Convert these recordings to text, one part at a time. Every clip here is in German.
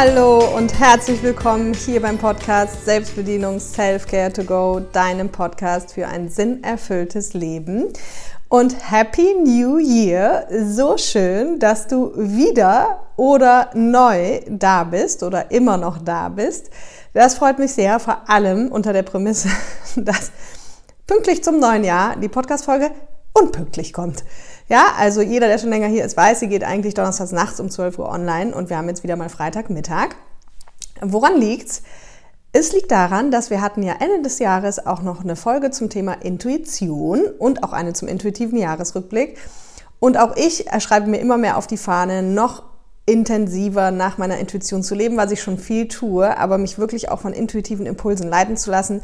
Hallo und herzlich willkommen hier beim Podcast Selbstbedienung Self-Care to Go, deinem Podcast für ein sinnerfülltes Leben. Und Happy New Year! So schön, dass du wieder oder neu da bist oder immer noch da bist. Das freut mich sehr, vor allem unter der Prämisse, dass pünktlich zum neuen Jahr die Podcast-Folge unpünktlich kommt. Ja, also jeder, der schon länger hier ist, weiß, sie geht eigentlich donnerstags nachts um 12 Uhr online und wir haben jetzt wieder mal Freitagmittag. Woran liegt's? Es liegt daran, dass wir hatten ja Ende des Jahres auch noch eine Folge zum Thema Intuition und auch eine zum intuitiven Jahresrückblick. Und auch ich schreibe mir immer mehr auf die Fahne, noch intensiver nach meiner Intuition zu leben, was ich schon viel tue, aber mich wirklich auch von intuitiven Impulsen leiten zu lassen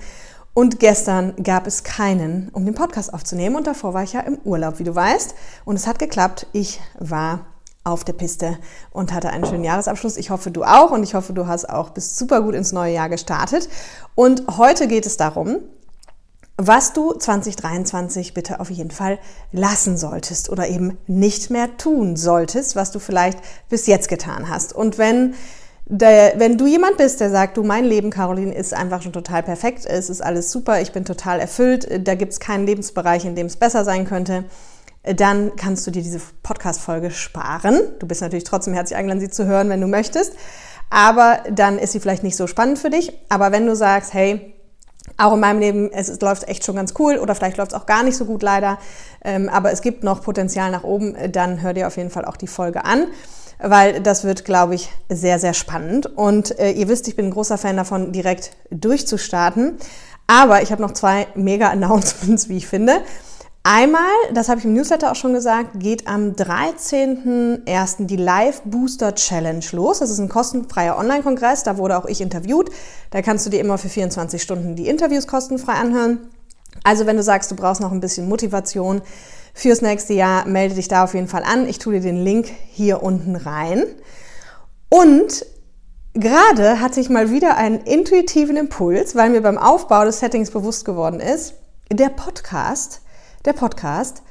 und gestern gab es keinen, um den Podcast aufzunehmen. Und davor war ich ja im Urlaub, wie du weißt. Und es hat geklappt. Ich war auf der Piste und hatte einen schönen Jahresabschluss. Ich hoffe, du auch. Und ich hoffe, du hast auch bis super gut ins neue Jahr gestartet. Und heute geht es darum, was du 2023 bitte auf jeden Fall lassen solltest oder eben nicht mehr tun solltest, was du vielleicht bis jetzt getan hast. Und wenn der, wenn du jemand bist, der sagt, du, mein Leben, Caroline, ist einfach schon total perfekt, es ist alles super, ich bin total erfüllt, da gibt es keinen Lebensbereich, in dem es besser sein könnte, dann kannst du dir diese Podcast-Folge sparen. Du bist natürlich trotzdem herzlich eingeladen, sie zu hören, wenn du möchtest. Aber dann ist sie vielleicht nicht so spannend für dich. Aber wenn du sagst, hey, auch in meinem Leben, es, es läuft echt schon ganz cool oder vielleicht läuft es auch gar nicht so gut leider, ähm, aber es gibt noch Potenzial nach oben, dann hör dir auf jeden Fall auch die Folge an weil das wird, glaube ich, sehr, sehr spannend. Und äh, ihr wisst, ich bin ein großer Fan davon, direkt durchzustarten. Aber ich habe noch zwei Mega-Announcements, wie ich finde. Einmal, das habe ich im Newsletter auch schon gesagt, geht am 13.01. die Live Booster Challenge los. Das ist ein kostenfreier Online-Kongress, da wurde auch ich interviewt. Da kannst du dir immer für 24 Stunden die Interviews kostenfrei anhören. Also wenn du sagst, du brauchst noch ein bisschen Motivation, fürs nächste Jahr, melde dich da auf jeden Fall an. Ich tue dir den Link hier unten rein. Und gerade hatte ich mal wieder einen intuitiven Impuls, weil mir beim Aufbau des Settings bewusst geworden ist, der Podcast, der Podcast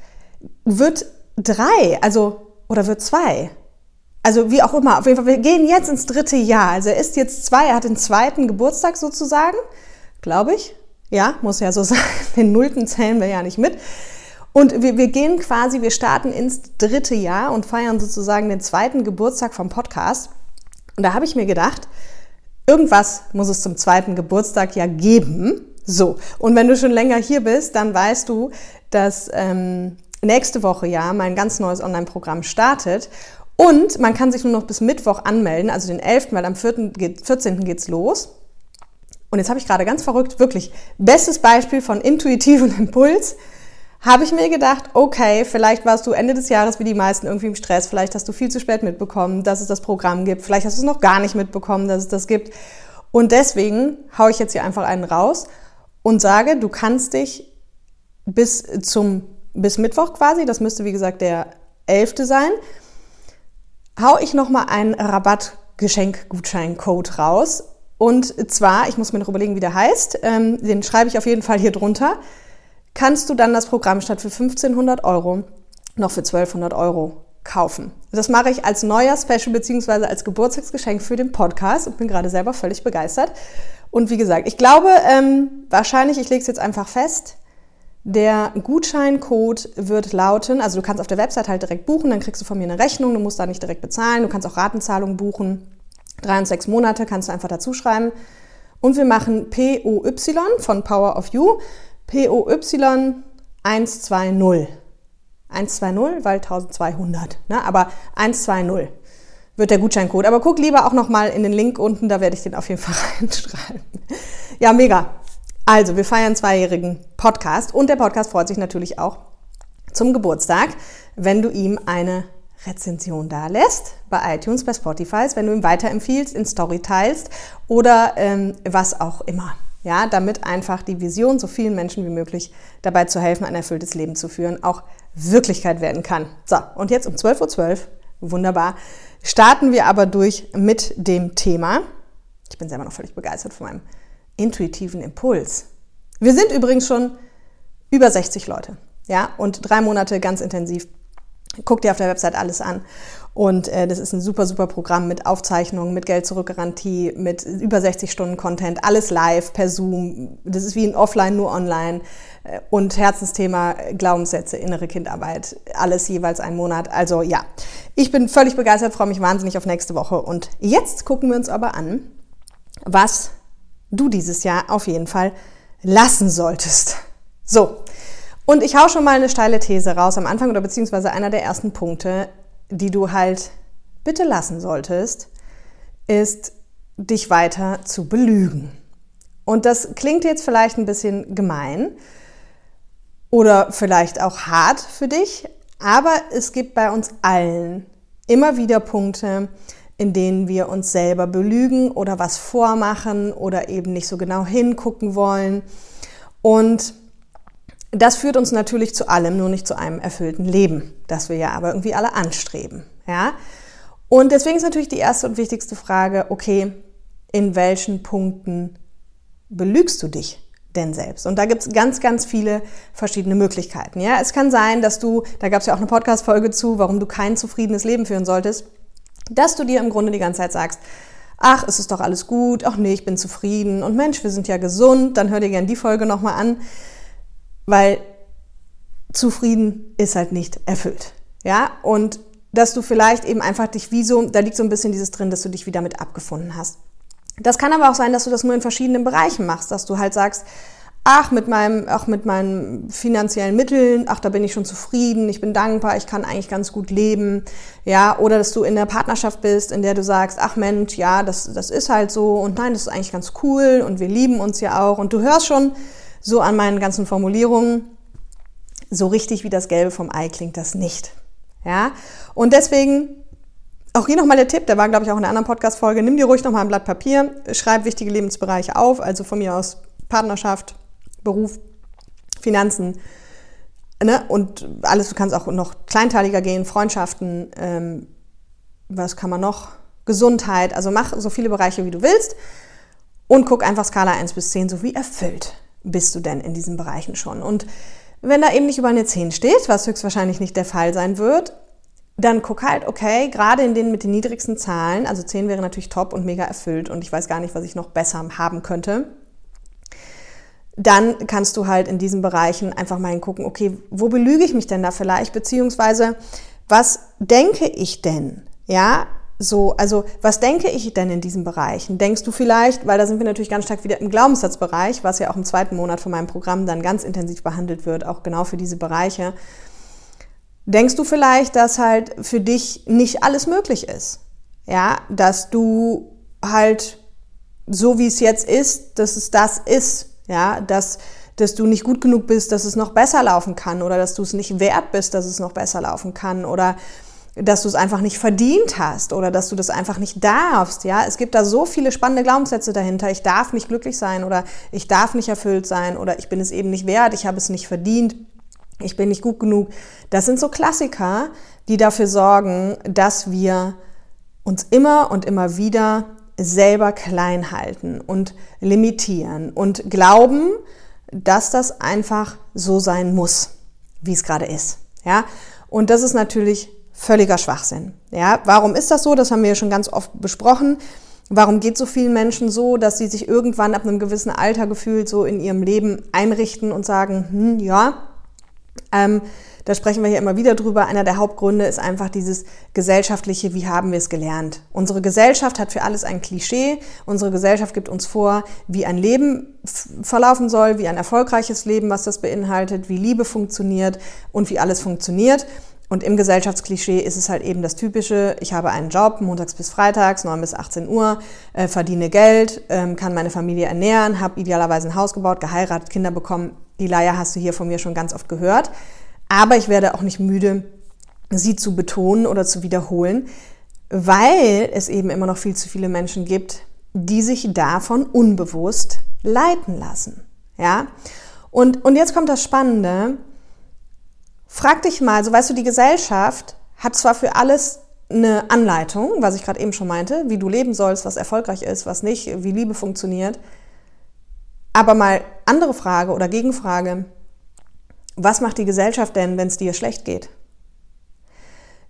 wird drei, also oder wird zwei. Also wie auch immer, auf jeden Fall, wir gehen jetzt ins dritte Jahr. Also er ist jetzt zwei, er hat den zweiten Geburtstag sozusagen, glaube ich. Ja, muss ja so sein. Den nullten zählen wir ja nicht mit. Und wir, wir gehen quasi, wir starten ins dritte Jahr und feiern sozusagen den zweiten Geburtstag vom Podcast. Und da habe ich mir gedacht, irgendwas muss es zum zweiten Geburtstag ja geben. So, und wenn du schon länger hier bist, dann weißt du, dass ähm, nächste Woche ja mein ganz neues Online-Programm startet. Und man kann sich nur noch bis Mittwoch anmelden, also den 11., weil am 14. geht's los. Und jetzt habe ich gerade ganz verrückt, wirklich, bestes Beispiel von intuitiven Impuls habe ich mir gedacht, okay, vielleicht warst du Ende des Jahres wie die meisten irgendwie im Stress, vielleicht hast du viel zu spät mitbekommen, dass es das Programm gibt, vielleicht hast du es noch gar nicht mitbekommen, dass es das gibt. Und deswegen haue ich jetzt hier einfach einen raus und sage, du kannst dich bis zum bis Mittwoch quasi, das müsste wie gesagt der 11. sein, hau ich nochmal einen Rabattgeschenkgutscheincode raus. Und zwar, ich muss mir noch überlegen, wie der heißt, ähm, den schreibe ich auf jeden Fall hier drunter kannst du dann das Programm statt für 1500 Euro noch für 1200 Euro kaufen. Das mache ich als neuer Special beziehungsweise als Geburtstagsgeschenk für den Podcast und bin gerade selber völlig begeistert. Und wie gesagt, ich glaube, ähm, wahrscheinlich, ich lege es jetzt einfach fest, der Gutscheincode wird lauten, also du kannst auf der Website halt direkt buchen, dann kriegst du von mir eine Rechnung, du musst da nicht direkt bezahlen, du kannst auch Ratenzahlungen buchen. Drei und sechs Monate kannst du einfach dazu schreiben. Und wir machen POY von Power of You POY 120. 120, weil 1200, ne? aber 120 wird der Gutscheincode. Aber guck lieber auch nochmal in den Link unten, da werde ich den auf jeden Fall reinschreiben. Ja, mega. Also, wir feiern zweijährigen Podcast und der Podcast freut sich natürlich auch zum Geburtstag, wenn du ihm eine Rezension da lässt, bei iTunes, bei Spotify, wenn du ihm weiterempfiehlst, in Story teilst oder ähm, was auch immer. Ja, damit einfach die Vision, so vielen Menschen wie möglich dabei zu helfen, ein erfülltes Leben zu führen, auch Wirklichkeit werden kann. So, und jetzt um 12.12 Uhr, wunderbar, starten wir aber durch mit dem Thema. Ich bin selber noch völlig begeistert von meinem intuitiven Impuls. Wir sind übrigens schon über 60 Leute, ja, und drei Monate ganz intensiv Guck dir auf der Website alles an. Und äh, das ist ein super, super Programm mit Aufzeichnungen, mit Geld-Zurück-Garantie, mit über 60 Stunden Content, alles live, per Zoom. Das ist wie ein Offline, nur online. Äh, und Herzensthema Glaubenssätze, innere Kindarbeit, alles jeweils einen Monat. Also ja, ich bin völlig begeistert, freue mich wahnsinnig auf nächste Woche. Und jetzt gucken wir uns aber an, was du dieses Jahr auf jeden Fall lassen solltest. So, und ich hau schon mal eine steile These raus am Anfang oder beziehungsweise einer der ersten Punkte, die du halt bitte lassen solltest, ist, dich weiter zu belügen. Und das klingt jetzt vielleicht ein bisschen gemein oder vielleicht auch hart für dich, aber es gibt bei uns allen immer wieder Punkte, in denen wir uns selber belügen oder was vormachen oder eben nicht so genau hingucken wollen. Und das führt uns natürlich zu allem, nur nicht zu einem erfüllten Leben, das wir ja aber irgendwie alle anstreben. Ja? Und deswegen ist natürlich die erste und wichtigste Frage, okay, in welchen Punkten belügst du dich denn selbst? Und da gibt es ganz, ganz viele verschiedene Möglichkeiten. Ja? Es kann sein, dass du, da gab es ja auch eine Podcast-Folge zu, warum du kein zufriedenes Leben führen solltest, dass du dir im Grunde die ganze Zeit sagst, ach, es ist doch alles gut, ach nee, ich bin zufrieden und Mensch, wir sind ja gesund, dann hör dir gerne die Folge nochmal an weil zufrieden ist halt nicht erfüllt. Ja, und dass du vielleicht eben einfach dich wie so, da liegt so ein bisschen dieses drin, dass du dich wieder mit abgefunden hast. Das kann aber auch sein, dass du das nur in verschiedenen Bereichen machst, dass du halt sagst, ach, mit meinem, auch mit meinen finanziellen Mitteln, ach, da bin ich schon zufrieden, ich bin dankbar, ich kann eigentlich ganz gut leben, ja, oder dass du in der Partnerschaft bist, in der du sagst, ach Mensch, ja, das, das ist halt so und nein, das ist eigentlich ganz cool und wir lieben uns ja auch und du hörst schon, so an meinen ganzen Formulierungen, so richtig wie das Gelbe vom Ei klingt das nicht. Ja? Und deswegen auch hier nochmal der Tipp, der war, glaube ich, auch in einer anderen Podcast-Folge. Nimm dir ruhig nochmal ein Blatt Papier, schreib wichtige Lebensbereiche auf, also von mir aus Partnerschaft, Beruf, Finanzen, ne? und alles, du kannst auch noch kleinteiliger gehen, Freundschaften, ähm, was kann man noch? Gesundheit, also mach so viele Bereiche, wie du willst und guck einfach Skala 1 bis 10, so wie erfüllt bist du denn in diesen Bereichen schon? Und wenn da eben nicht über eine 10 steht, was höchstwahrscheinlich nicht der Fall sein wird, dann guck halt, okay, gerade in denen mit den niedrigsten Zahlen, also 10 wäre natürlich top und mega erfüllt und ich weiß gar nicht, was ich noch besser haben könnte. Dann kannst du halt in diesen Bereichen einfach mal hingucken, okay, wo belüge ich mich denn da vielleicht, beziehungsweise was denke ich denn? Ja, so, also was denke ich denn in diesen Bereichen? Denkst du vielleicht, weil da sind wir natürlich ganz stark wieder im Glaubenssatzbereich, was ja auch im zweiten Monat von meinem Programm dann ganz intensiv behandelt wird, auch genau für diese Bereiche. Denkst du vielleicht, dass halt für dich nicht alles möglich ist? Ja, dass du halt so wie es jetzt ist, dass es das ist, ja, dass dass du nicht gut genug bist, dass es noch besser laufen kann oder dass du es nicht wert bist, dass es noch besser laufen kann oder dass du es einfach nicht verdient hast oder dass du das einfach nicht darfst. Ja, es gibt da so viele spannende Glaubenssätze dahinter. Ich darf nicht glücklich sein oder ich darf nicht erfüllt sein oder ich bin es eben nicht wert, ich habe es nicht verdient, ich bin nicht gut genug. Das sind so Klassiker, die dafür sorgen, dass wir uns immer und immer wieder selber klein halten und limitieren und glauben, dass das einfach so sein muss, wie es gerade ist. Ja, und das ist natürlich völliger Schwachsinn. Ja, warum ist das so? Das haben wir ja schon ganz oft besprochen. Warum geht so vielen Menschen so, dass sie sich irgendwann ab einem gewissen Alter gefühlt so in ihrem Leben einrichten und sagen, hm, ja, ähm, da sprechen wir hier immer wieder drüber. Einer der Hauptgründe ist einfach dieses gesellschaftliche, wie haben wir es gelernt? Unsere Gesellschaft hat für alles ein Klischee. Unsere Gesellschaft gibt uns vor, wie ein Leben verlaufen soll, wie ein erfolgreiches Leben, was das beinhaltet, wie Liebe funktioniert und wie alles funktioniert. Und im Gesellschaftsklischee ist es halt eben das Typische, ich habe einen Job, montags bis freitags, 9 bis 18 Uhr, äh, verdiene Geld, ähm, kann meine Familie ernähren, habe idealerweise ein Haus gebaut, geheiratet, Kinder bekommen. Die Leier hast du hier von mir schon ganz oft gehört. Aber ich werde auch nicht müde, sie zu betonen oder zu wiederholen, weil es eben immer noch viel zu viele Menschen gibt, die sich davon unbewusst leiten lassen. Ja? Und, und jetzt kommt das Spannende, Frag dich mal, so weißt du, die Gesellschaft hat zwar für alles eine Anleitung, was ich gerade eben schon meinte, wie du leben sollst, was erfolgreich ist, was nicht, wie Liebe funktioniert. Aber mal andere Frage oder Gegenfrage, was macht die Gesellschaft denn, wenn es dir schlecht geht?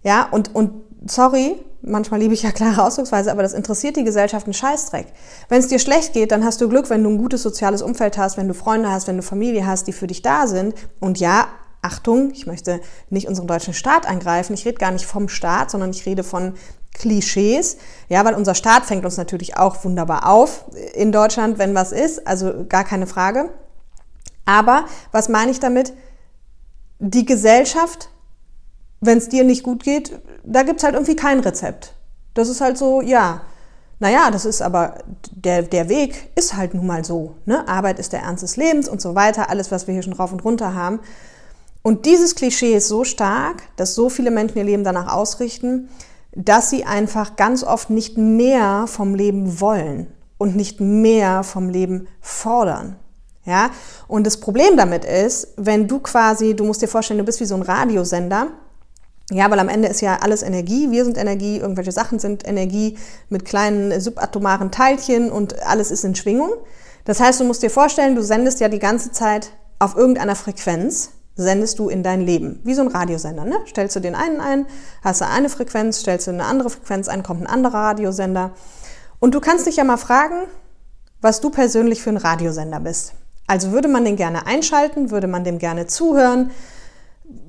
Ja, und, und sorry, manchmal liebe ich ja klare Ausdrucksweise, aber das interessiert die Gesellschaft einen Scheißdreck. Wenn es dir schlecht geht, dann hast du Glück, wenn du ein gutes soziales Umfeld hast, wenn du Freunde hast, wenn du Familie hast, die für dich da sind. Und ja, Achtung, ich möchte nicht unseren deutschen Staat angreifen. Ich rede gar nicht vom Staat, sondern ich rede von Klischees. Ja, weil unser Staat fängt uns natürlich auch wunderbar auf in Deutschland, wenn was ist. Also gar keine Frage. Aber was meine ich damit? Die Gesellschaft, wenn es dir nicht gut geht, da gibt's halt irgendwie kein Rezept. Das ist halt so, ja, naja, das ist aber, der, der Weg ist halt nun mal so. Ne? Arbeit ist der Ernst des Lebens und so weiter, alles, was wir hier schon rauf und runter haben. Und dieses Klischee ist so stark, dass so viele Menschen ihr Leben danach ausrichten, dass sie einfach ganz oft nicht mehr vom Leben wollen und nicht mehr vom Leben fordern. Ja? Und das Problem damit ist, wenn du quasi, du musst dir vorstellen, du bist wie so ein Radiosender, ja, weil am Ende ist ja alles Energie, wir sind Energie, irgendwelche Sachen sind Energie mit kleinen subatomaren Teilchen und alles ist in Schwingung. Das heißt, du musst dir vorstellen, du sendest ja die ganze Zeit auf irgendeiner Frequenz sendest du in dein Leben. Wie so ein Radiosender. Ne? Stellst du den einen ein, hast du eine Frequenz, stellst du eine andere Frequenz ein, kommt ein anderer Radiosender. Und du kannst dich ja mal fragen, was du persönlich für ein Radiosender bist. Also würde man den gerne einschalten, würde man dem gerne zuhören?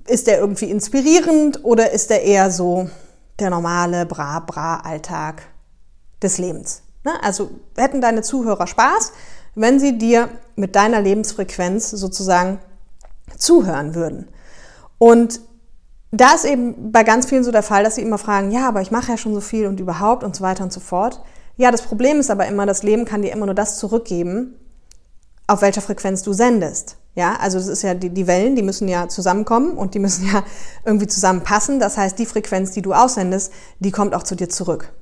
Ist der irgendwie inspirierend oder ist der eher so der normale Bra-Bra-Alltag des Lebens? Ne? Also hätten deine Zuhörer Spaß, wenn sie dir mit deiner Lebensfrequenz sozusagen zuhören würden. Und da ist eben bei ganz vielen so der Fall, dass sie immer fragen, ja, aber ich mache ja schon so viel und überhaupt und so weiter und so fort. Ja, das Problem ist aber immer, das Leben kann dir immer nur das zurückgeben, auf welcher Frequenz du sendest. Ja, also das ist ja die, die Wellen, die müssen ja zusammenkommen und die müssen ja irgendwie zusammenpassen. Das heißt, die Frequenz, die du aussendest, die kommt auch zu dir zurück.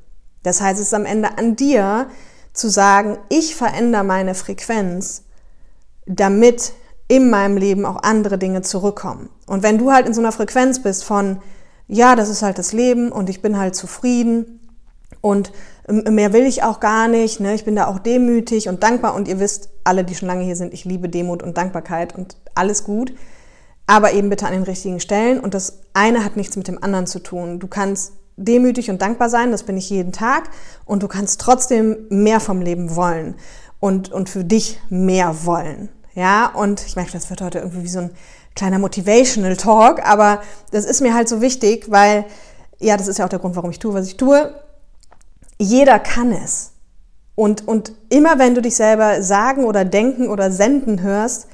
Das heißt, es ist am Ende an dir zu sagen, ich verändere meine Frequenz, damit in meinem Leben auch andere Dinge zurückkommen. Und wenn du halt in so einer Frequenz bist von, ja, das ist halt das Leben und ich bin halt zufrieden und mehr will ich auch gar nicht, ne? ich bin da auch demütig und dankbar und ihr wisst, alle, die schon lange hier sind, ich liebe Demut und Dankbarkeit und alles gut, aber eben bitte an den richtigen Stellen und das eine hat nichts mit dem anderen zu tun. Du kannst demütig und dankbar sein, das bin ich jeden Tag und du kannst trotzdem mehr vom Leben wollen und, und für dich mehr wollen. Ja, und ich merke, das wird heute irgendwie wie so ein kleiner Motivational Talk, aber das ist mir halt so wichtig, weil, ja, das ist ja auch der Grund, warum ich tue, was ich tue. Jeder kann es. Und, und immer wenn du dich selber sagen oder denken oder senden hörst,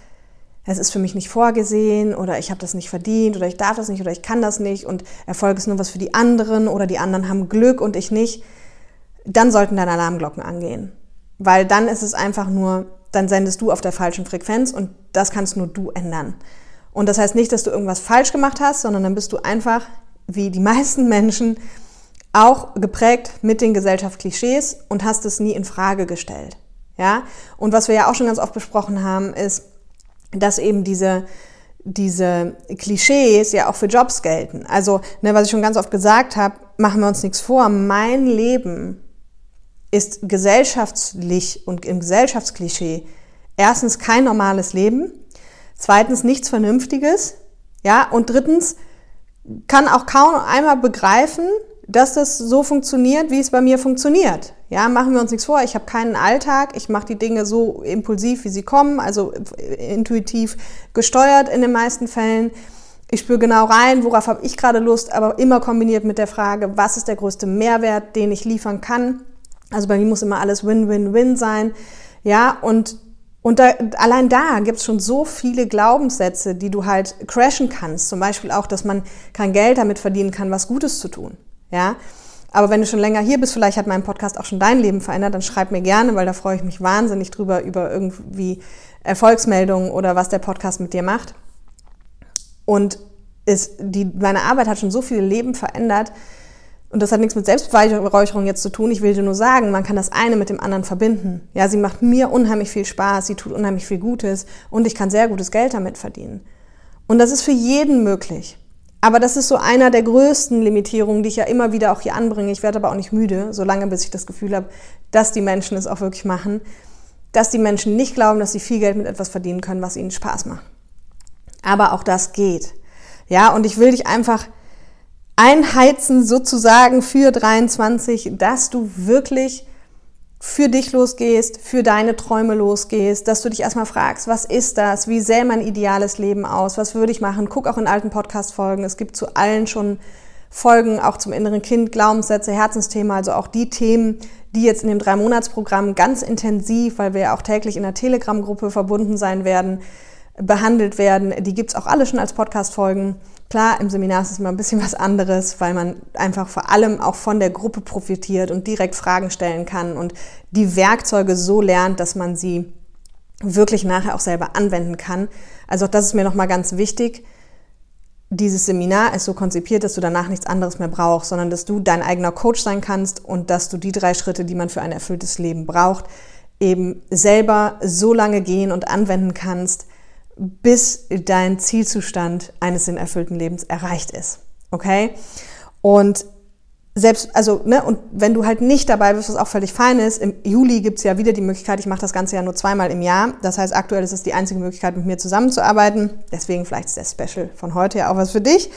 es ist für mich nicht vorgesehen oder ich habe das nicht verdient oder ich darf das nicht oder ich kann das nicht und Erfolg ist nur was für die anderen oder die anderen haben Glück und ich nicht, dann sollten deine Alarmglocken angehen. Weil dann ist es einfach nur dann sendest du auf der falschen Frequenz und das kannst nur du ändern. Und das heißt nicht, dass du irgendwas falsch gemacht hast, sondern dann bist du einfach, wie die meisten Menschen, auch geprägt mit den Gesellschaftsklischees und hast es nie in Frage gestellt. Ja? Und was wir ja auch schon ganz oft besprochen haben, ist, dass eben diese, diese Klischees ja auch für Jobs gelten. Also, ne, was ich schon ganz oft gesagt habe, machen wir uns nichts vor. Mein Leben ist gesellschaftlich und im Gesellschaftsklischee erstens kein normales Leben, zweitens nichts Vernünftiges, ja, und drittens kann auch kaum einmal begreifen, dass das so funktioniert, wie es bei mir funktioniert. Ja, machen wir uns nichts vor. Ich habe keinen Alltag. Ich mache die Dinge so impulsiv, wie sie kommen, also intuitiv gesteuert in den meisten Fällen. Ich spüre genau rein, worauf habe ich gerade Lust, aber immer kombiniert mit der Frage, was ist der größte Mehrwert, den ich liefern kann also bei mir muss immer alles Win-Win-Win sein. Ja, und, und da, allein da gibt es schon so viele Glaubenssätze, die du halt crashen kannst. Zum Beispiel auch, dass man kein Geld damit verdienen kann, was Gutes zu tun. Ja, aber wenn du schon länger hier bist, vielleicht hat mein Podcast auch schon dein Leben verändert, dann schreib mir gerne, weil da freue ich mich wahnsinnig drüber, über irgendwie Erfolgsmeldungen oder was der Podcast mit dir macht. Und ist, die, meine Arbeit hat schon so viele Leben verändert, und das hat nichts mit Selbstbeweihräucherung jetzt zu tun. Ich will dir nur sagen, man kann das eine mit dem anderen verbinden. Ja, sie macht mir unheimlich viel Spaß, sie tut unheimlich viel Gutes und ich kann sehr gutes Geld damit verdienen. Und das ist für jeden möglich. Aber das ist so einer der größten Limitierungen, die ich ja immer wieder auch hier anbringe. Ich werde aber auch nicht müde, solange bis ich das Gefühl habe, dass die Menschen es auch wirklich machen. Dass die Menschen nicht glauben, dass sie viel Geld mit etwas verdienen können, was ihnen Spaß macht. Aber auch das geht. Ja, und ich will dich einfach einheizen sozusagen für 23, dass du wirklich für dich losgehst, für deine Träume losgehst, dass du dich erstmal fragst, was ist das? Wie sähe mein ideales Leben aus? Was würde ich machen? Guck auch in alten Podcast-Folgen. Es gibt zu allen schon Folgen, auch zum inneren Kind, Glaubenssätze, Herzensthema, also auch die Themen, die jetzt in dem Drei-Monats-Programm ganz intensiv, weil wir ja auch täglich in der Telegram-Gruppe verbunden sein werden, behandelt werden. Die gibt's auch alle schon als Podcast-Folgen. Klar, im Seminar ist es immer ein bisschen was anderes, weil man einfach vor allem auch von der Gruppe profitiert und direkt Fragen stellen kann und die Werkzeuge so lernt, dass man sie wirklich nachher auch selber anwenden kann. Also auch das ist mir nochmal ganz wichtig. Dieses Seminar ist so konzipiert, dass du danach nichts anderes mehr brauchst, sondern dass du dein eigener Coach sein kannst und dass du die drei Schritte, die man für ein erfülltes Leben braucht, eben selber so lange gehen und anwenden kannst, bis dein Zielzustand eines sinnerfüllten Lebens erreicht ist. Okay? Und selbst, also, ne, und wenn du halt nicht dabei bist, was auch völlig fein ist, im Juli gibt's ja wieder die Möglichkeit, ich mache das Ganze ja nur zweimal im Jahr. Das heißt, aktuell ist es die einzige Möglichkeit, mit mir zusammenzuarbeiten. Deswegen vielleicht ist der Special von heute ja auch was für dich.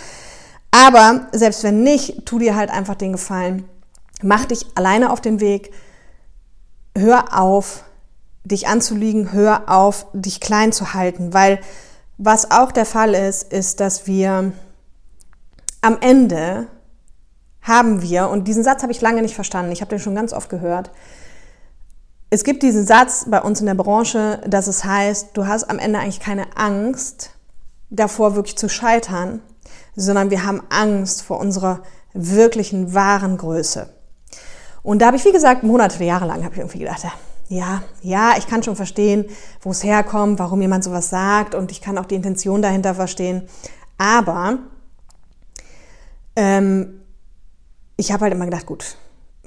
Aber selbst wenn nicht, tu dir halt einfach den Gefallen. Mach dich alleine auf den Weg. Hör auf, dich anzuliegen, hör auf, dich klein zu halten, weil was auch der Fall ist, ist, dass wir am Ende haben wir, und diesen Satz habe ich lange nicht verstanden, ich habe den schon ganz oft gehört, es gibt diesen Satz bei uns in der Branche, dass es heißt, du hast am Ende eigentlich keine Angst davor, wirklich zu scheitern, sondern wir haben Angst vor unserer wirklichen wahren Größe. Und da habe ich, wie gesagt, Monate, Jahre lang habe ich irgendwie gedacht, ja, ich kann schon verstehen, wo es herkommt, warum jemand sowas sagt und ich kann auch die Intention dahinter verstehen. Aber ähm, ich habe halt immer gedacht, gut,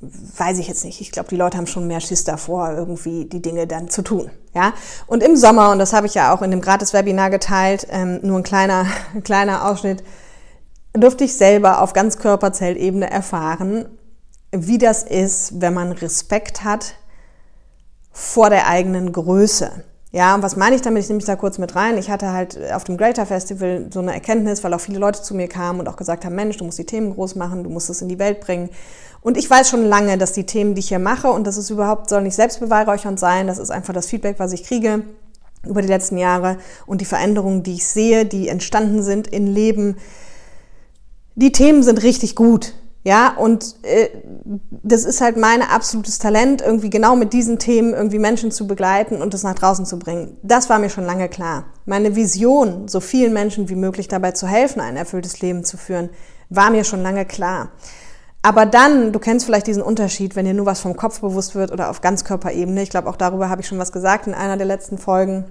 weiß ich jetzt nicht. Ich glaube, die Leute haben schon mehr Schiss davor, irgendwie die Dinge dann zu tun. Ja? Und im Sommer, und das habe ich ja auch in dem Gratis-Webinar geteilt, ähm, nur ein kleiner, kleiner Ausschnitt, durfte ich selber auf ganz Körperzellebene erfahren, wie das ist, wenn man Respekt hat vor der eigenen Größe. Ja, und was meine ich damit? Ich nehme mich da kurz mit rein. Ich hatte halt auf dem Greater Festival so eine Erkenntnis, weil auch viele Leute zu mir kamen und auch gesagt haben, Mensch, du musst die Themen groß machen, du musst es in die Welt bringen. Und ich weiß schon lange, dass die Themen, die ich hier mache, und das ist überhaupt, soll nicht selbstbeweihräuchernd sein, das ist einfach das Feedback, was ich kriege über die letzten Jahre und die Veränderungen, die ich sehe, die entstanden sind in Leben. Die Themen sind richtig gut. Ja, und äh, das ist halt mein absolutes Talent, irgendwie genau mit diesen Themen irgendwie Menschen zu begleiten und das nach draußen zu bringen. Das war mir schon lange klar. Meine Vision, so vielen Menschen wie möglich dabei zu helfen, ein erfülltes Leben zu führen, war mir schon lange klar. Aber dann, du kennst vielleicht diesen Unterschied, wenn dir nur was vom Kopf bewusst wird oder auf Ganzkörperebene, ich glaube auch darüber habe ich schon was gesagt in einer der letzten Folgen,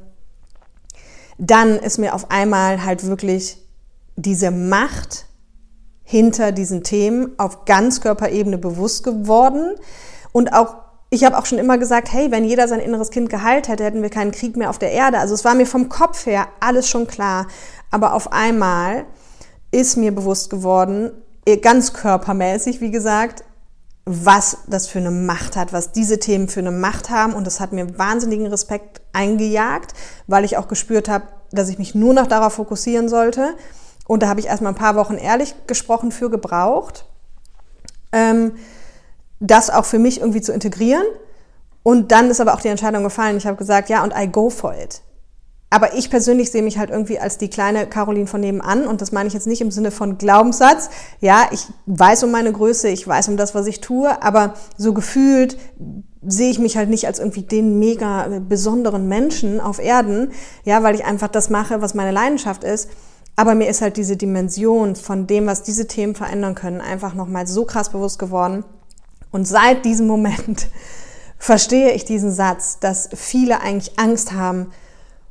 dann ist mir auf einmal halt wirklich diese Macht hinter diesen Themen auf Ganzkörperebene bewusst geworden. Und auch, ich habe auch schon immer gesagt, hey, wenn jeder sein inneres Kind geheilt hätte, hätten wir keinen Krieg mehr auf der Erde. Also es war mir vom Kopf her alles schon klar. Aber auf einmal ist mir bewusst geworden, eh, ganz körpermäßig, wie gesagt, was das für eine Macht hat, was diese Themen für eine Macht haben. Und das hat mir wahnsinnigen Respekt eingejagt, weil ich auch gespürt habe, dass ich mich nur noch darauf fokussieren sollte. Und da habe ich erstmal ein paar Wochen ehrlich gesprochen für gebraucht, ähm, das auch für mich irgendwie zu integrieren. Und dann ist aber auch die Entscheidung gefallen. Ich habe gesagt, ja, und I go for it. Aber ich persönlich sehe mich halt irgendwie als die kleine Caroline von nebenan. Und das meine ich jetzt nicht im Sinne von Glaubenssatz. Ja, ich weiß um meine Größe, ich weiß um das, was ich tue. Aber so gefühlt sehe ich mich halt nicht als irgendwie den mega besonderen Menschen auf Erden. Ja, weil ich einfach das mache, was meine Leidenschaft ist. Aber mir ist halt diese Dimension von dem, was diese Themen verändern können, einfach nochmal so krass bewusst geworden. Und seit diesem Moment verstehe ich diesen Satz, dass viele eigentlich Angst haben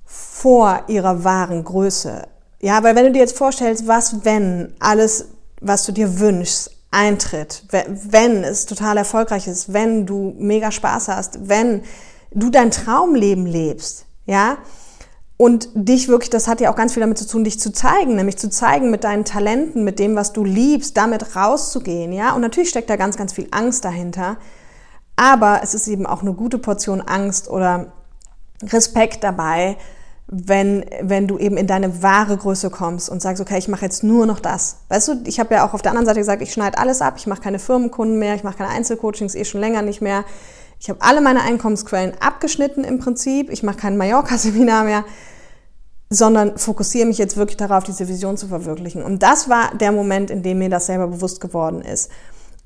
vor ihrer wahren Größe. Ja, weil wenn du dir jetzt vorstellst, was wenn alles, was du dir wünschst, eintritt, wenn es total erfolgreich ist, wenn du mega Spaß hast, wenn du dein Traumleben lebst, ja, und dich wirklich, das hat ja auch ganz viel damit zu tun, dich zu zeigen, nämlich zu zeigen mit deinen Talenten, mit dem, was du liebst, damit rauszugehen, ja. Und natürlich steckt da ganz, ganz viel Angst dahinter. Aber es ist eben auch eine gute Portion Angst oder Respekt dabei, wenn, wenn du eben in deine wahre Größe kommst und sagst, okay, ich mache jetzt nur noch das. Weißt du, ich habe ja auch auf der anderen Seite gesagt, ich schneide alles ab, ich mache keine Firmenkunden mehr, ich mache keine Einzelcoachings, eh schon länger nicht mehr. Ich habe alle meine Einkommensquellen abgeschnitten im Prinzip, ich mache kein Mallorca-Seminar mehr, sondern fokussiere mich jetzt wirklich darauf, diese Vision zu verwirklichen. Und das war der Moment, in dem mir das selber bewusst geworden ist.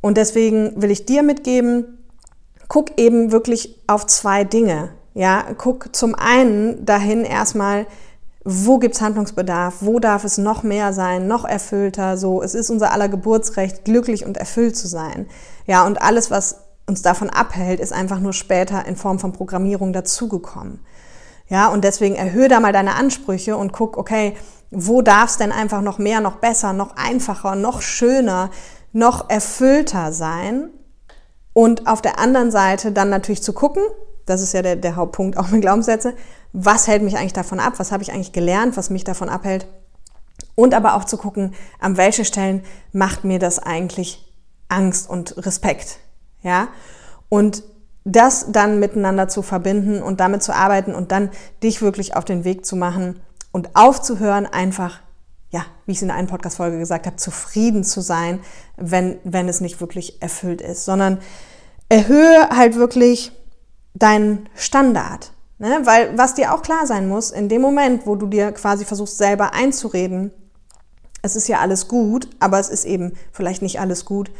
Und deswegen will ich dir mitgeben, guck eben wirklich auf zwei Dinge. Ja, guck zum einen dahin erstmal, wo gibt's Handlungsbedarf, wo darf es noch mehr sein, noch erfüllter, so, es ist unser aller Geburtsrecht, glücklich und erfüllt zu sein. Ja, und alles, was uns davon abhält, ist einfach nur später in Form von Programmierung dazugekommen. Ja, und deswegen erhöhe da mal deine Ansprüche und guck, okay, wo darf's denn einfach noch mehr, noch besser, noch einfacher, noch schöner, noch erfüllter sein? Und auf der anderen Seite dann natürlich zu gucken, das ist ja der, der Hauptpunkt auch mit Glaubenssätze, was hält mich eigentlich davon ab, was habe ich eigentlich gelernt, was mich davon abhält. Und aber auch zu gucken, an welche Stellen macht mir das eigentlich Angst und Respekt. Ja? Und das dann miteinander zu verbinden und damit zu arbeiten und dann dich wirklich auf den Weg zu machen und aufzuhören, einfach, ja, wie ich es in einer Podcast-Folge gesagt habe, zufrieden zu sein, wenn, wenn es nicht wirklich erfüllt ist, sondern erhöhe halt wirklich dein Standard. Ne? Weil was dir auch klar sein muss, in dem Moment, wo du dir quasi versuchst selber einzureden, es ist ja alles gut, aber es ist eben vielleicht nicht alles gut.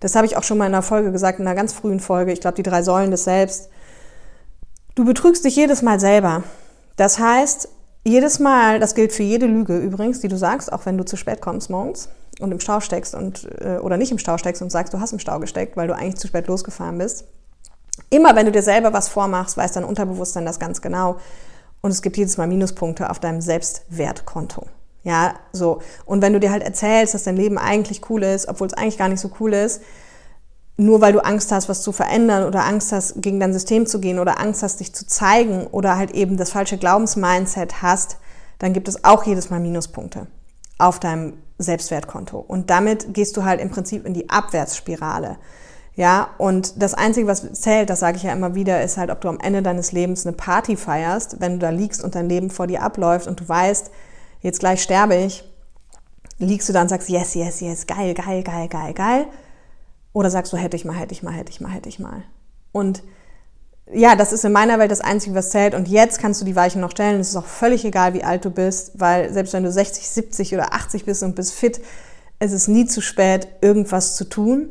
Das habe ich auch schon mal in einer Folge gesagt, in einer ganz frühen Folge, ich glaube die drei Säulen des Selbst. Du betrügst dich jedes Mal selber. Das heißt, jedes Mal, das gilt für jede Lüge übrigens, die du sagst, auch wenn du zu spät kommst morgens und im Stau steckst und, äh, oder nicht im Stau steckst und sagst, du hast im Stau gesteckt, weil du eigentlich zu spät losgefahren bist. Immer wenn du dir selber was vormachst, weiß dein Unterbewusstsein das ganz genau. Und es gibt jedes Mal Minuspunkte auf deinem Selbstwertkonto. Ja, so. Und wenn du dir halt erzählst, dass dein Leben eigentlich cool ist, obwohl es eigentlich gar nicht so cool ist, nur weil du Angst hast, was zu verändern oder Angst hast, gegen dein System zu gehen oder Angst hast, dich zu zeigen oder halt eben das falsche Glaubensmindset hast, dann gibt es auch jedes Mal Minuspunkte auf deinem Selbstwertkonto. Und damit gehst du halt im Prinzip in die Abwärtsspirale. Ja, und das Einzige, was zählt, das sage ich ja immer wieder, ist halt, ob du am Ende deines Lebens eine Party feierst, wenn du da liegst und dein Leben vor dir abläuft und du weißt, jetzt gleich sterbe ich, liegst du da und sagst, yes, yes, yes, geil, geil, geil, geil, geil. Oder sagst du, hätte ich mal, hätte ich mal, hätte ich mal, hätte ich mal. Und ja, das ist in meiner Welt das Einzige, was zählt. Und jetzt kannst du die Weichen noch stellen. Es ist auch völlig egal, wie alt du bist, weil selbst wenn du 60, 70 oder 80 bist und bist fit, es ist nie zu spät, irgendwas zu tun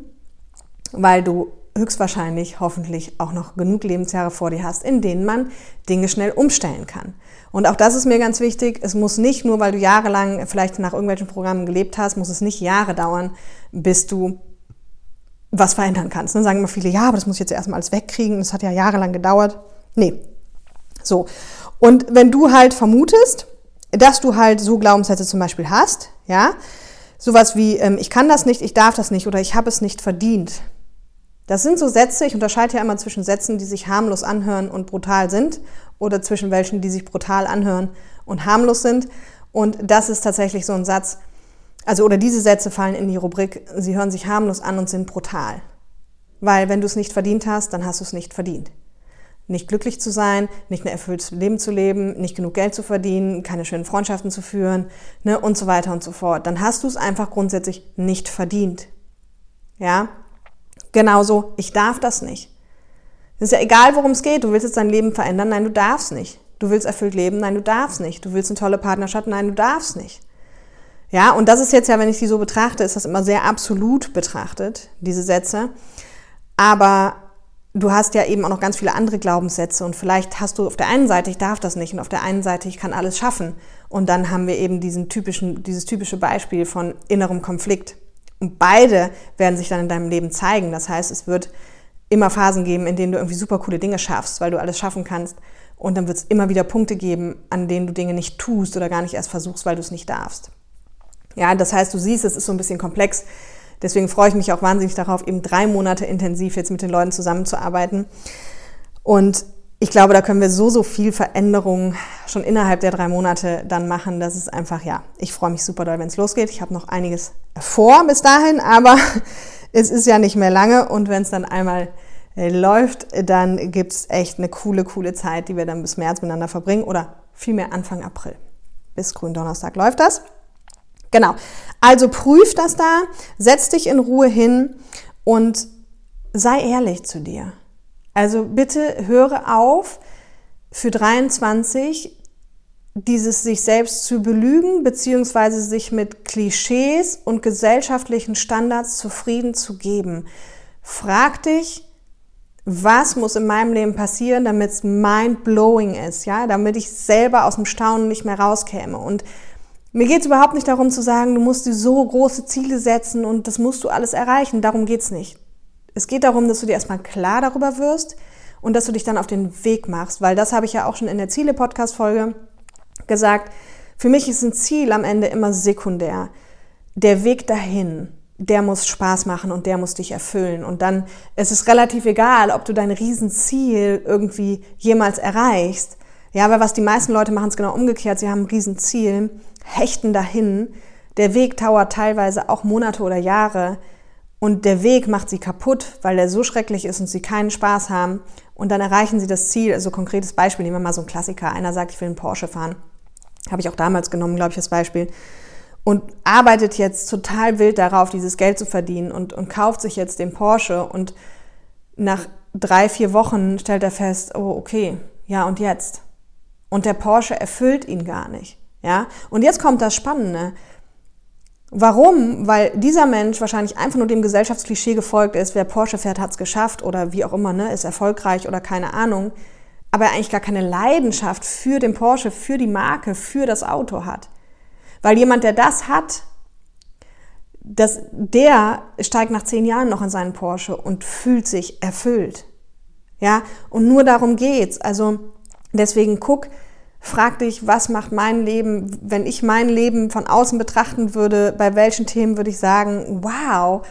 weil du höchstwahrscheinlich hoffentlich auch noch genug Lebensjahre vor dir hast, in denen man Dinge schnell umstellen kann. Und auch das ist mir ganz wichtig. Es muss nicht nur, weil du jahrelang vielleicht nach irgendwelchen Programmen gelebt hast, muss es nicht Jahre dauern, bis du was verändern kannst. Dann sagen immer viele, ja, aber das muss ich jetzt erstmal alles wegkriegen. Das hat ja jahrelang gedauert. Nee. So. Und wenn du halt vermutest, dass du halt so Glaubenssätze zum Beispiel hast, ja, sowas wie, ähm, ich kann das nicht, ich darf das nicht oder ich habe es nicht verdient, das sind so Sätze, ich unterscheide ja immer zwischen Sätzen, die sich harmlos anhören und brutal sind oder zwischen welchen, die sich brutal anhören und harmlos sind. Und das ist tatsächlich so ein Satz, also oder diese Sätze fallen in die Rubrik, sie hören sich harmlos an und sind brutal. Weil wenn du es nicht verdient hast, dann hast du es nicht verdient. Nicht glücklich zu sein, nicht ein erfülltes Leben zu leben, nicht genug Geld zu verdienen, keine schönen Freundschaften zu führen ne, und so weiter und so fort. Dann hast du es einfach grundsätzlich nicht verdient. Ja, Genauso, ich darf das nicht. Es ist ja egal, worum es geht. Du willst jetzt dein Leben verändern. Nein, du darfst nicht. Du willst erfüllt leben. Nein, du darfst nicht. Du willst eine tolle Partnerschaft. Nein, du darfst nicht. Ja, und das ist jetzt ja, wenn ich die so betrachte, ist das immer sehr absolut betrachtet, diese Sätze. Aber du hast ja eben auch noch ganz viele andere Glaubenssätze und vielleicht hast du auf der einen Seite, ich darf das nicht und auf der einen Seite, ich kann alles schaffen. Und dann haben wir eben diesen typischen, dieses typische Beispiel von innerem Konflikt. Und beide werden sich dann in deinem Leben zeigen. Das heißt, es wird immer Phasen geben, in denen du irgendwie super coole Dinge schaffst, weil du alles schaffen kannst. Und dann wird es immer wieder Punkte geben, an denen du Dinge nicht tust oder gar nicht erst versuchst, weil du es nicht darfst. Ja, das heißt, du siehst, es ist so ein bisschen komplex. Deswegen freue ich mich auch wahnsinnig darauf, eben drei Monate intensiv jetzt mit den Leuten zusammenzuarbeiten. Und ich glaube, da können wir so, so viel Veränderung schon innerhalb der drei Monate dann machen. Das ist einfach, ja, ich freue mich super doll, wenn es losgeht. Ich habe noch einiges vor bis dahin, aber es ist ja nicht mehr lange und wenn es dann einmal äh, läuft, dann gibt es echt eine coole, coole Zeit, die wir dann bis März miteinander verbringen oder vielmehr Anfang April. Bis Gründonnerstag läuft das. Genau. Also prüf das da, setz dich in Ruhe hin und sei ehrlich zu dir. Also bitte höre auf, für 23 dieses sich selbst zu belügen, beziehungsweise sich mit Klischees und gesellschaftlichen Standards zufrieden zu geben. Frag dich, was muss in meinem Leben passieren, damit es mind-blowing ist, ja, damit ich selber aus dem Staunen nicht mehr rauskäme. Und mir geht es überhaupt nicht darum zu sagen, du musst dir so große Ziele setzen und das musst du alles erreichen. Darum geht es nicht. Es geht darum, dass du dir erstmal klar darüber wirst und dass du dich dann auf den Weg machst, weil das habe ich ja auch schon in der Ziele-Podcast-Folge gesagt. Für mich ist ein Ziel am Ende immer sekundär. Der Weg dahin, der muss Spaß machen und der muss dich erfüllen. Und dann ist es relativ egal, ob du dein Riesenziel irgendwie jemals erreichst. Ja, weil was die meisten Leute machen, ist genau umgekehrt. Sie haben ein Riesenziel, hechten dahin. Der Weg dauert teilweise auch Monate oder Jahre. Und der Weg macht sie kaputt, weil der so schrecklich ist und sie keinen Spaß haben. Und dann erreichen sie das Ziel. Also konkretes Beispiel, nehmen wir mal so einen Klassiker. Einer sagt, ich will einen Porsche fahren. Habe ich auch damals genommen, glaube ich, das Beispiel. Und arbeitet jetzt total wild darauf, dieses Geld zu verdienen und, und kauft sich jetzt den Porsche. Und nach drei, vier Wochen stellt er fest, oh, okay, ja, und jetzt? Und der Porsche erfüllt ihn gar nicht. Ja? Und jetzt kommt das Spannende. Warum? Weil dieser Mensch wahrscheinlich einfach nur dem Gesellschaftsklischee gefolgt ist, wer Porsche fährt, hat es geschafft oder wie auch immer, ne, ist erfolgreich oder keine Ahnung, aber er eigentlich gar keine Leidenschaft für den Porsche, für die Marke, für das Auto hat. Weil jemand, der das hat, das, der steigt nach zehn Jahren noch in seinen Porsche und fühlt sich erfüllt. Ja, und nur darum geht's. Also deswegen guck, Frag dich, was macht mein Leben, wenn ich mein Leben von außen betrachten würde, bei welchen Themen würde ich sagen, wow,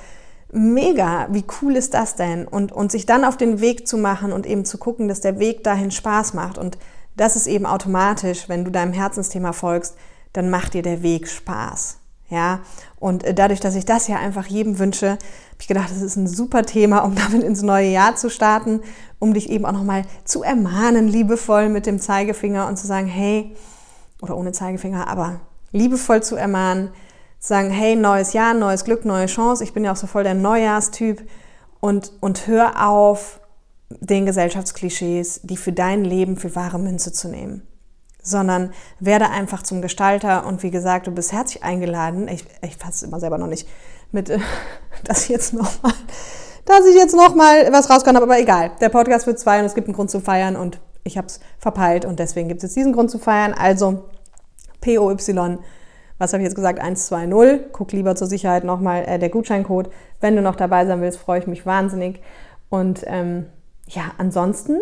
mega, wie cool ist das denn? Und, und sich dann auf den Weg zu machen und eben zu gucken, dass der Weg dahin Spaß macht. Und das ist eben automatisch, wenn du deinem Herzensthema folgst, dann macht dir der Weg Spaß. Ja, und äh, dadurch, dass ich das ja einfach jedem wünsche, habe ich gedacht, das ist ein super Thema, um damit ins neue Jahr zu starten, um dich eben auch nochmal zu ermahnen, liebevoll mit dem Zeigefinger und zu sagen, hey, oder ohne Zeigefinger, aber liebevoll zu ermahnen, zu sagen, hey, neues Jahr, neues Glück, neue Chance, ich bin ja auch so voll der Neujahrstyp und, und hör auf, den Gesellschaftsklischees, die für dein Leben für wahre Münze zu nehmen sondern werde einfach zum Gestalter und wie gesagt, du bist herzlich eingeladen. Ich, ich fasse es immer selber noch nicht mit, dass ich jetzt noch mal, dass ich jetzt noch mal was rauskommen habe, aber egal. Der Podcast wird zwei und es gibt einen Grund zu feiern und ich habe es verpeilt und deswegen gibt es jetzt diesen Grund zu feiern. Also POY, was habe ich jetzt gesagt? 120. Guck lieber zur Sicherheit nochmal äh, der Gutscheincode. Wenn du noch dabei sein willst, freue ich mich wahnsinnig. Und ähm, ja, ansonsten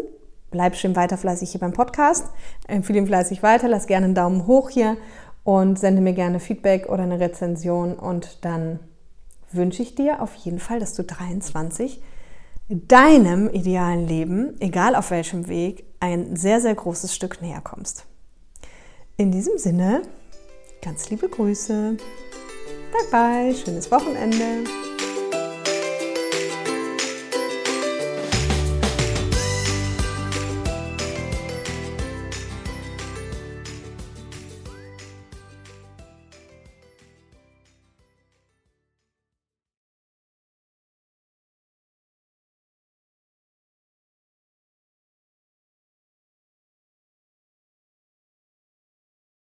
bleib schön weiter fleißig hier beim Podcast. Empfehle ihn fleißig weiter, lass gerne einen Daumen hoch hier und sende mir gerne Feedback oder eine Rezension und dann wünsche ich dir auf jeden Fall, dass du 23 deinem idealen Leben, egal auf welchem Weg, ein sehr, sehr großes Stück näher kommst. In diesem Sinne, ganz liebe Grüße. Bye bye, schönes Wochenende.